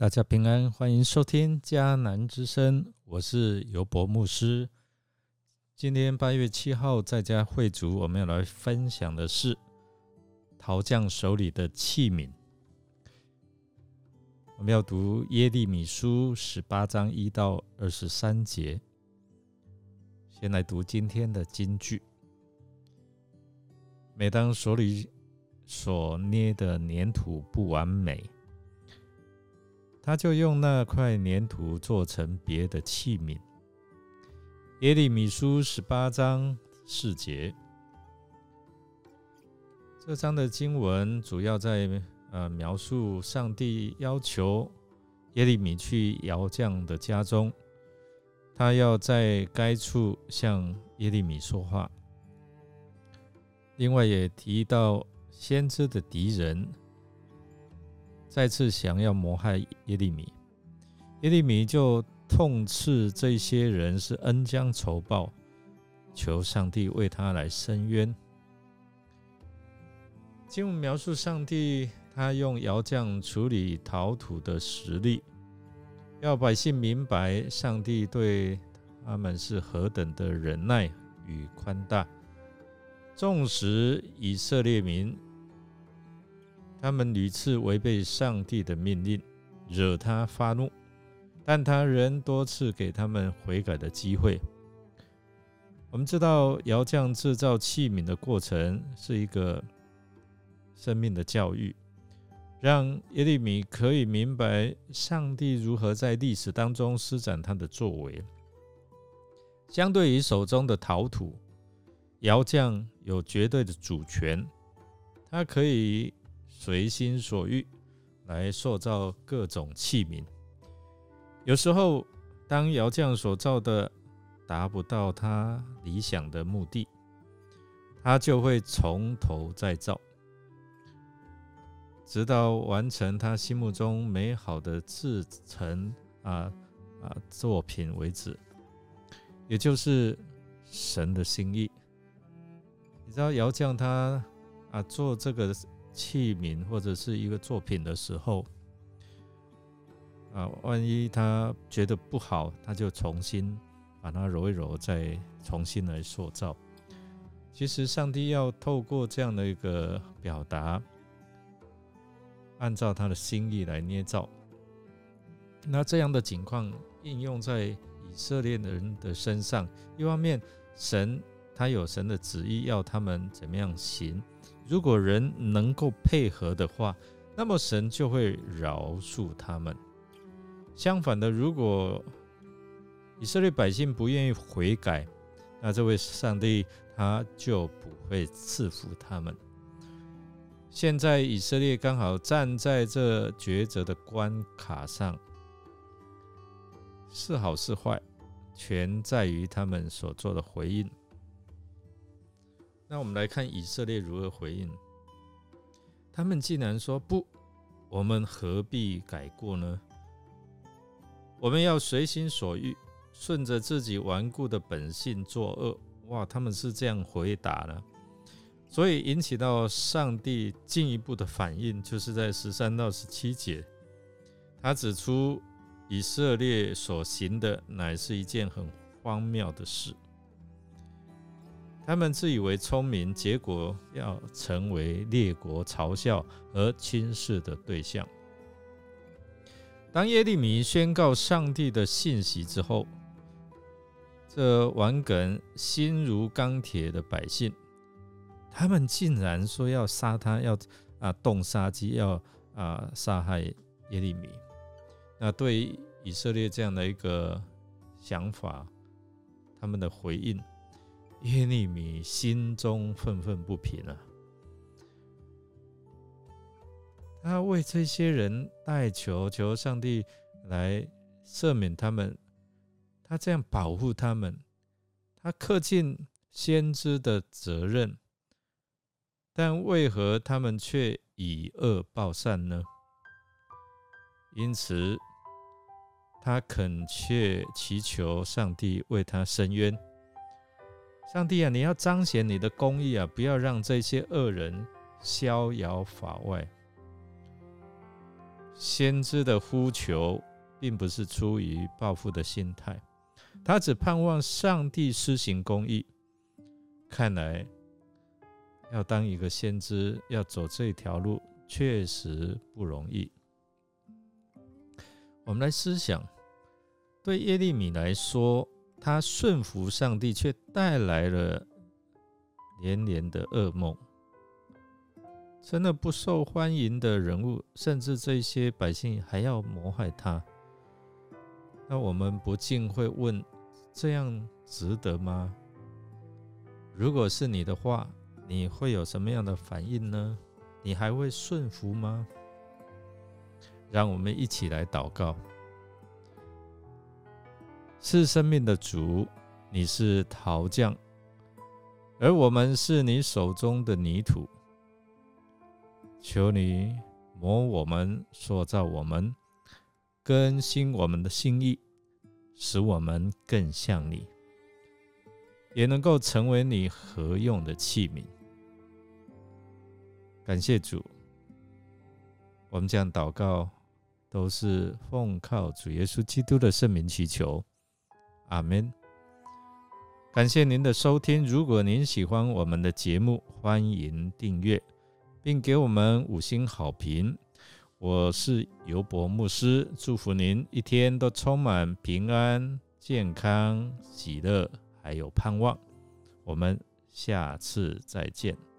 大家平安，欢迎收听迦南之声，我是尤博牧师。今天八月七号在家会主，我们要来分享的是陶匠手里的器皿。我们要读耶利米书十八章一到二十三节。先来读今天的金句：每当手里所捏的粘土不完美。他就用那块粘土做成别的器皿。耶利米书十八章四节，这章的经文主要在呃描述上帝要求耶利米去窑匠的家中，他要在该处向耶利米说话。另外也提到先知的敌人。再次想要谋害耶利米，耶利米就痛斥这些人是恩将仇报，求上帝为他来伸冤。经文描述上帝他用窑匠处理陶土的实力，要百姓明白上帝对他们是何等的忍耐与宽大，纵使以色列民。他们屡次违背上帝的命令，惹他发怒，但他仍多次给他们悔改的机会。我们知道，窑匠制造器皿的过程是一个生命的教育，让耶利米可以明白上帝如何在历史当中施展他的作为。相对于手中的陶土，窑匠有绝对的主权，他可以。随心所欲来塑造各种器皿。有时候，当窑匠所造的达不到他理想的目的，他就会从头再造，直到完成他心目中美好的制成啊啊作品为止。也就是神的心意。你知道，窑匠他啊做这个。器皿或者是一个作品的时候，啊，万一他觉得不好，他就重新把它揉一揉，再重新来塑造。其实上帝要透过这样的一个表达，按照他的心意来捏造。那这样的情况应用在以色列人的身上，一方面神他有神的旨意，要他们怎么样行。如果人能够配合的话，那么神就会饶恕他们。相反的，如果以色列百姓不愿意悔改，那这位上帝他就不会赐福他们。现在以色列刚好站在这抉择的关卡上，是好是坏，全在于他们所做的回应。那我们来看以色列如何回应。他们竟然说不，我们何必改过呢？我们要随心所欲，顺着自己顽固的本性作恶。哇，他们是这样回答的，所以引起到上帝进一步的反应，就是在十三到十七节，他指出以色列所行的乃是一件很荒谬的事。他们自以为聪明，结果要成为列国嘲笑和轻视的对象。当耶利米宣告上帝的信息之后，这顽梗心如钢铁的百姓，他们竟然说要杀他，要啊动杀机，要啊杀害耶利米。那对以色列这样的一个想法，他们的回应。耶利米心中愤愤不平啊！他为这些人代求，求上帝来赦免他们，他这样保护他们，他恪尽先知的责任，但为何他们却以恶报善呢？因此，他恳切祈求上帝为他伸冤。上帝啊，你要彰显你的公义啊，不要让这些恶人逍遥法外。先知的呼求，并不是出于报复的心态，他只盼望上帝施行公义。看来，要当一个先知，要走这条路，确实不容易。我们来思想，对耶利米来说，他顺服上帝，却带来了连连的噩梦。真的不受欢迎的人物，甚至这些百姓还要谋害他，那我们不禁会问：这样值得吗？如果是你的话，你会有什么样的反应呢？你还会顺服吗？让我们一起来祷告：是生命的主，你是陶匠，而我们是你手中的泥土。求你磨我们，塑造我们，更新我们的心意，使我们更像你，也能够成为你合用的器皿。感谢主，我们将祷告都是奉靠主耶稣基督的圣名祈求，阿门。感谢您的收听，如果您喜欢我们的节目，欢迎订阅。并给我们五星好评。我是尤博牧师，祝福您一天都充满平安、健康、喜乐，还有盼望。我们下次再见。